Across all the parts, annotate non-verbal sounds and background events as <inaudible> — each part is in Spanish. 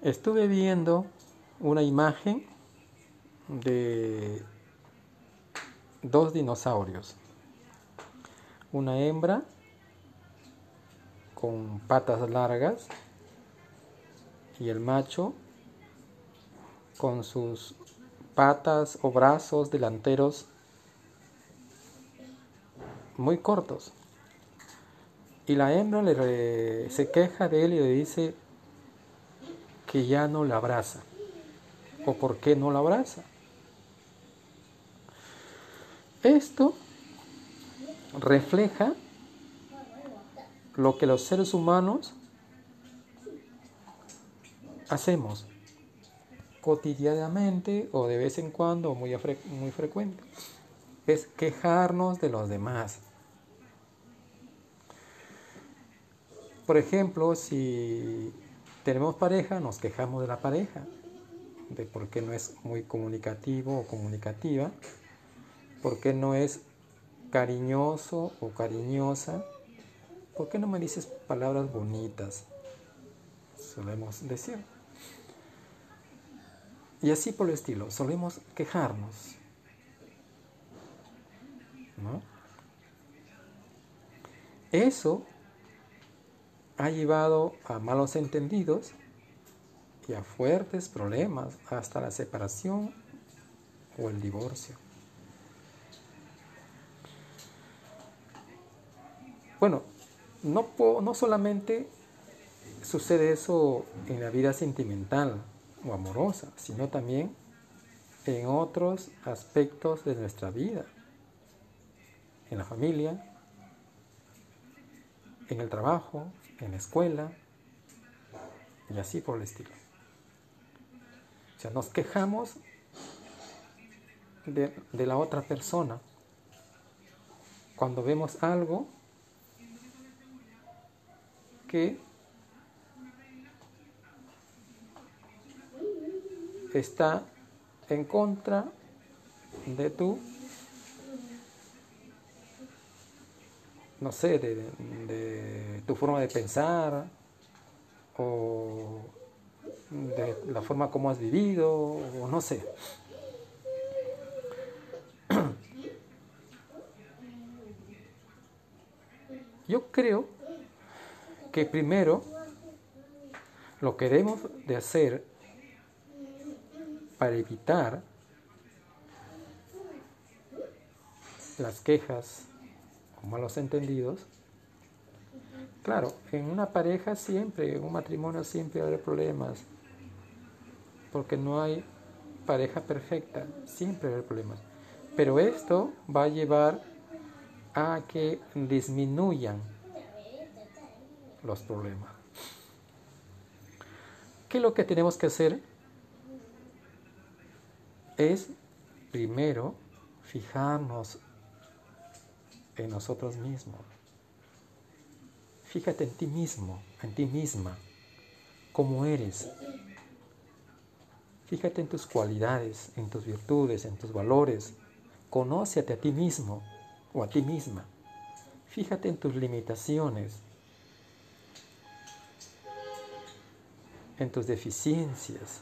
Estuve viendo una imagen de dos dinosaurios. Una hembra con patas largas y el macho con sus patas o brazos delanteros muy cortos. Y la hembra le se queja de él y le dice que ya no la abraza. ¿O por qué no la abraza? Esto refleja lo que los seres humanos hacemos cotidianamente o de vez en cuando muy, muy frecuente. Es quejarnos de los demás. Por ejemplo, si tenemos pareja, nos quejamos de la pareja, de por qué no es muy comunicativo o comunicativa, por qué no es cariñoso o cariñosa, por qué no me dices palabras bonitas, solemos decir. Y así por el estilo, solemos quejarnos. ¿no? Eso ha llevado a malos entendidos y a fuertes problemas hasta la separación o el divorcio. Bueno, no, no solamente sucede eso en la vida sentimental o amorosa, sino también en otros aspectos de nuestra vida, en la familia, en el trabajo, en la escuela y así por el estilo. O sea, nos quejamos de, de la otra persona cuando vemos algo que está en contra de tu no sé, de, tu forma de pensar o de la forma como has vivido o no sé. <clears throat> Yo creo que primero lo que debemos de hacer para evitar las quejas malos entendidos. Claro, en una pareja siempre, en un matrimonio siempre habrá problemas, porque no hay pareja perfecta, siempre habrá problemas. Pero esto va a llevar a que disminuyan los problemas. ¿Qué es lo que tenemos que hacer? Es primero fijarnos en nosotros mismos. Fíjate en ti mismo, en ti misma, cómo eres. Fíjate en tus cualidades, en tus virtudes, en tus valores. Conócete a ti mismo o a ti misma. Fíjate en tus limitaciones, en tus deficiencias.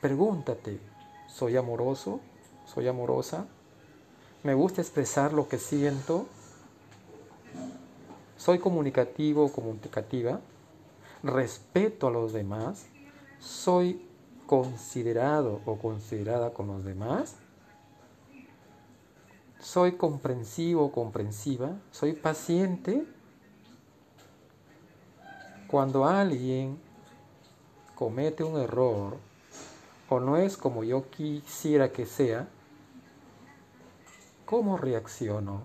Pregúntate, ¿soy amoroso? ¿Soy amorosa? Me gusta expresar lo que siento, soy comunicativo o comunicativa, respeto a los demás, soy considerado o considerada con los demás, soy comprensivo o comprensiva, soy paciente. Cuando alguien comete un error o no es como yo quisiera que sea, ¿Cómo reacciono?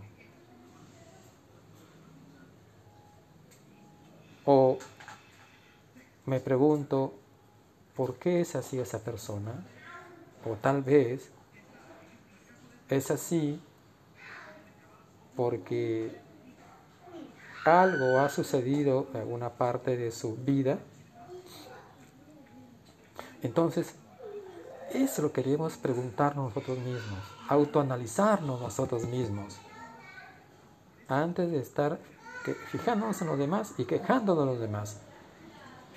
O me pregunto, ¿por qué es así esa persona? O tal vez es así porque algo ha sucedido en alguna parte de su vida. Entonces, eso lo queremos preguntarnos nosotros mismos, autoanalizarnos nosotros mismos, antes de estar fijándonos en los demás y quejándonos de los demás.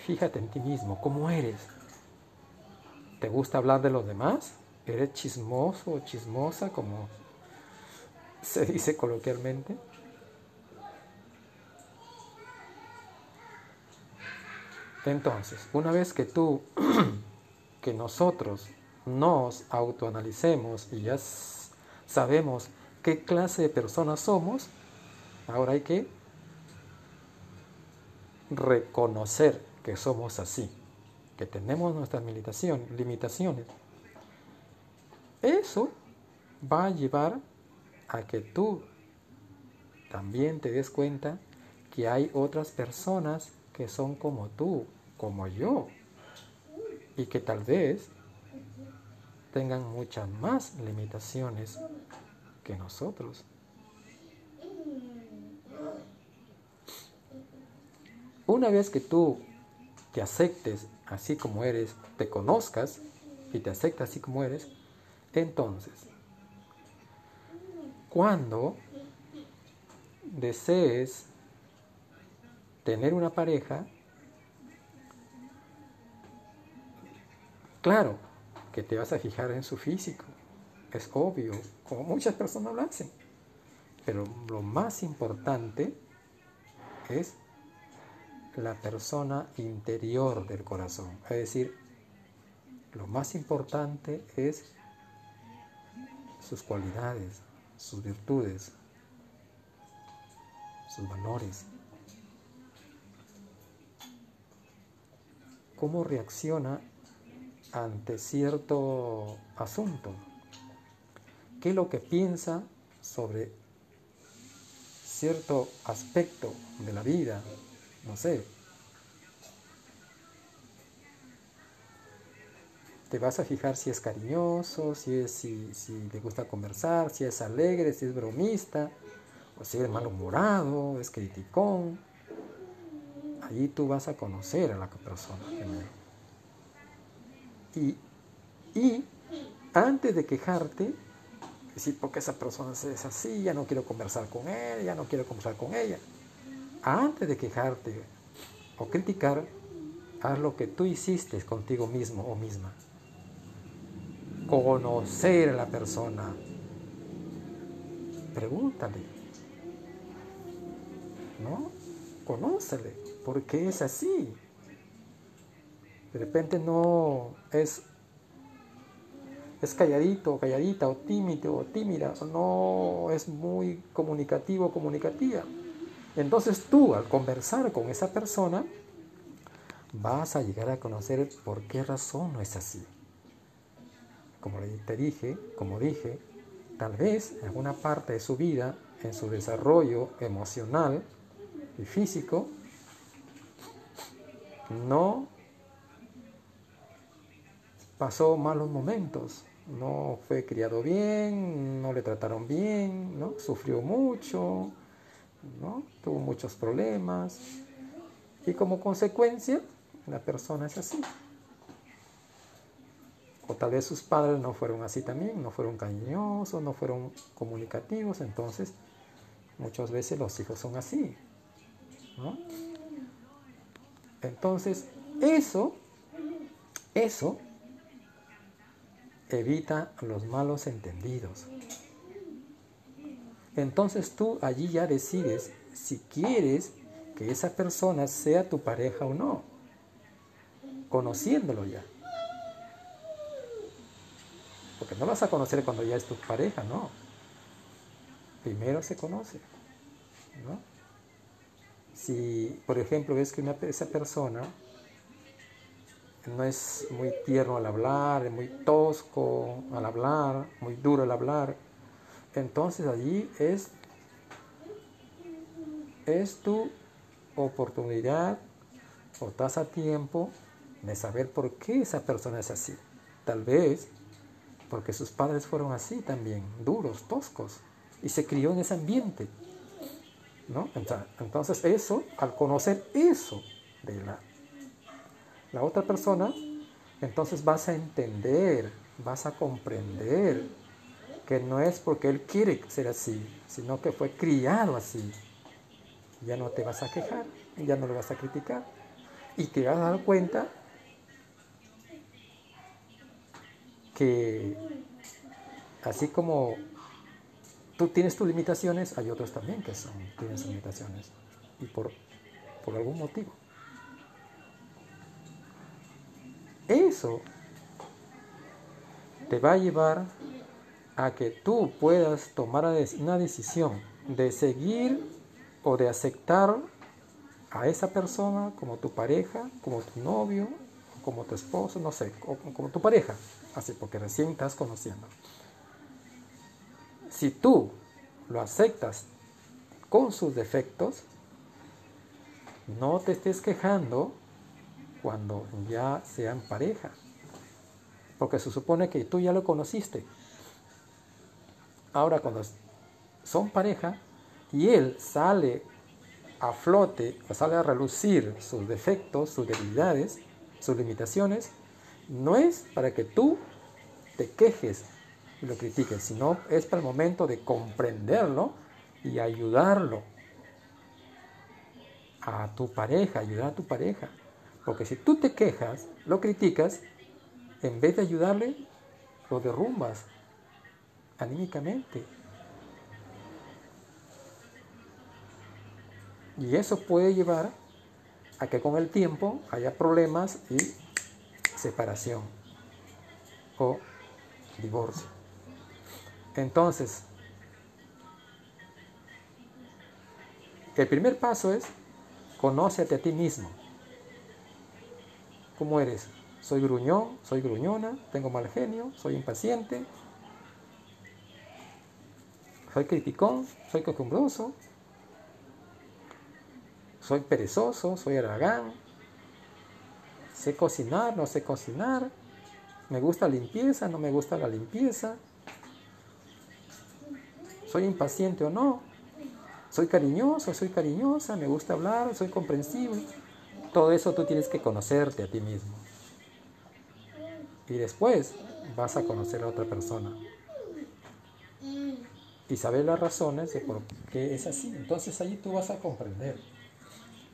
fíjate en ti mismo, cómo eres. ¿Te gusta hablar de los demás? ¿Eres chismoso o chismosa, como se dice coloquialmente? Entonces, una vez que tú, <clears throat> que nosotros nos autoanalicemos y ya sabemos qué clase de personas somos, ahora hay que reconocer que somos así, que tenemos nuestras limitaciones. Eso va a llevar a que tú también te des cuenta que hay otras personas que son como tú, como yo, y que tal vez tengan muchas más limitaciones que nosotros. Una vez que tú te aceptes así como eres, te conozcas y te aceptas así como eres, entonces, cuando desees tener una pareja, claro que te vas a fijar en su físico, es obvio, como muchas personas lo hacen, pero lo más importante es la persona interior del corazón, es decir, lo más importante es sus cualidades, sus virtudes, sus valores. cómo reacciona ante cierto asunto, qué es lo que piensa sobre cierto aspecto de la vida, no sé. Te vas a fijar si es cariñoso, si, es, si, si le gusta conversar, si es alegre, si es bromista, o si es malhumorado, es criticón allí tú vas a conocer a la persona. Y, y antes de quejarte, decir, porque esa persona es así, ya no quiero conversar con él, ya no quiero conversar con ella. Antes de quejarte o criticar, haz lo que tú hiciste contigo mismo o misma. Conocer a la persona. Pregúntale. ¿No? Conócele. ¿Por qué es así? De repente no es, es calladito, calladita, o tímido, o tímida, no es muy comunicativo comunicativa. Entonces tú, al conversar con esa persona, vas a llegar a conocer por qué razón no es así. Como te dije, como dije, tal vez en alguna parte de su vida, en su desarrollo emocional y físico, no pasó malos momentos, no fue criado bien, no le trataron bien, ¿no? sufrió mucho, ¿no? tuvo muchos problemas y como consecuencia la persona es así. O tal vez sus padres no fueron así también, no fueron cariñosos, no fueron comunicativos, entonces muchas veces los hijos son así. Entonces, eso, eso evita los malos entendidos. Entonces tú allí ya decides si quieres que esa persona sea tu pareja o no, conociéndolo ya. Porque no vas a conocer cuando ya es tu pareja, no. Primero se conoce, ¿no? Si, por ejemplo, ves que una, esa persona no es muy tierno al hablar, es muy tosco al hablar, muy duro al hablar, entonces allí es, es tu oportunidad o estás a tiempo de saber por qué esa persona es así. Tal vez porque sus padres fueron así también, duros, toscos, y se crió en ese ambiente. Entonces eso, al conocer eso de la, la otra persona, entonces vas a entender, vas a comprender que no es porque él quiere ser así, sino que fue criado así. Ya no te vas a quejar, ya no lo vas a criticar. Y te vas a dar cuenta que así como tú tienes tus limitaciones, hay otros también que son, tienen sus limitaciones. Y por, por algún motivo. Te va a llevar a que tú puedas tomar una decisión de seguir o de aceptar a esa persona como tu pareja, como tu novio, como tu esposo, no sé, como tu pareja, así porque recién estás conociendo. Si tú lo aceptas con sus defectos, no te estés quejando cuando ya sean pareja, porque se supone que tú ya lo conociste. Ahora cuando son pareja y él sale a flote, sale a relucir sus defectos, sus debilidades, sus limitaciones, no es para que tú te quejes y lo critiques, sino es para el momento de comprenderlo y ayudarlo a tu pareja, ayudar a tu pareja. Porque si tú te quejas, lo criticas, en vez de ayudarle, lo derrumbas anímicamente. Y eso puede llevar a que con el tiempo haya problemas y separación o divorcio. Entonces, el primer paso es conócete a ti mismo. ¿Cómo eres? Soy gruñón, soy gruñona, tengo mal genio, soy impaciente, soy criticón, soy costumbroso, soy perezoso, soy aragán, sé cocinar, no sé cocinar, me gusta limpieza, no me gusta la limpieza, soy impaciente o no, soy cariñoso, soy cariñosa, me gusta hablar, soy comprensible. Todo eso tú tienes que conocerte a ti mismo. Y después vas a conocer a otra persona. Y saber las razones de por qué es así. Entonces ahí tú vas a comprender.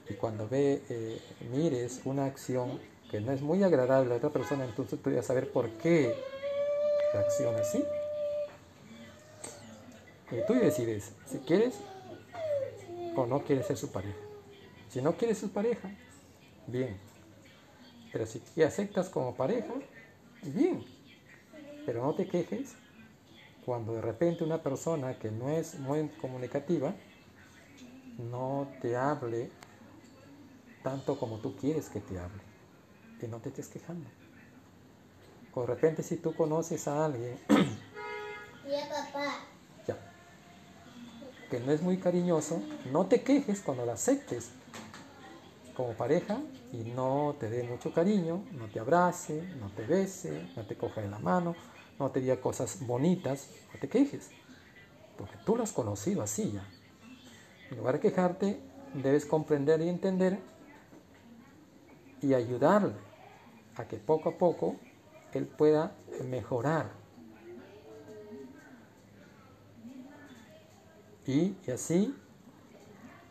Y cuando ve, eh, mires una acción que no es muy agradable a otra persona, entonces tú vas a saber por qué reacciona así. Y tú decides si quieres o no quieres ser su pareja. Si no quieres su pareja, bien. Pero si te aceptas como pareja, bien. Pero no te quejes cuando de repente una persona que no es muy comunicativa no te hable tanto como tú quieres que te hable. Y no te estés quejando. O de repente si tú conoces a alguien <clears throat> ya, que no es muy cariñoso, no te quejes cuando la aceptes como pareja y no te dé mucho cariño, no te abrace, no te bese, no te coja de la mano, no te diga cosas bonitas, no te quejes, porque tú lo has conocido así ya. En lugar de quejarte, debes comprender y entender y ayudarle a que poco a poco él pueda mejorar. Y, así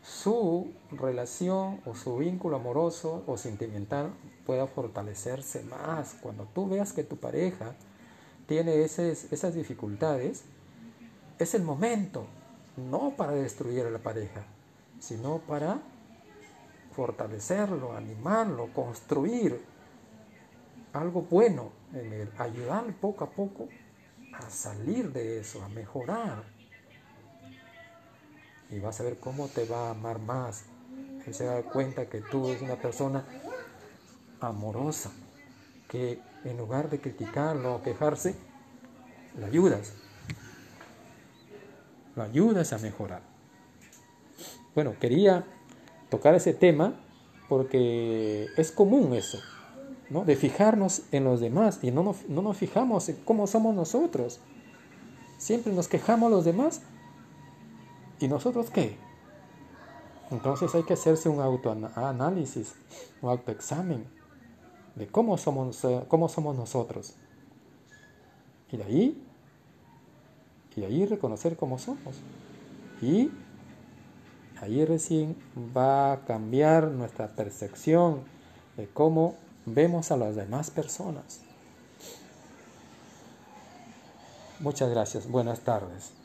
su relación o su vínculo amoroso o sentimental pueda fortalecerse más. Cuando tú veas que tu pareja tiene esas, dificultades, es el momento, no para destruir a la pareja, sino para fortalecerlo, animarlo, construir algo bueno en él, ayudarle poco a poco a salir de eso, a mejorar. Y vas a ver cómo te va a amar más. Él se da cuenta que tú eres una persona amorosa, que en lugar de criticarlo o quejarse, lo ayudas. Lo ayudas a mejorar. Bueno, quería tocar ese tema porque es común eso, ¿no? De fijarnos en los demás y no nos, no nos fijamos en cómo somos nosotros. Siempre nos quejamos los demás. ¿Y nosotros qué? Entonces hay que hacerse un autoanálisis, un autoexamen de cómo somos, cómo somos nosotros. Y de ahí, y de ahí reconocer cómo somos. Y ahí recién va a cambiar nuestra percepción de cómo vemos a las demás personas. Muchas gracias. Buenas tardes.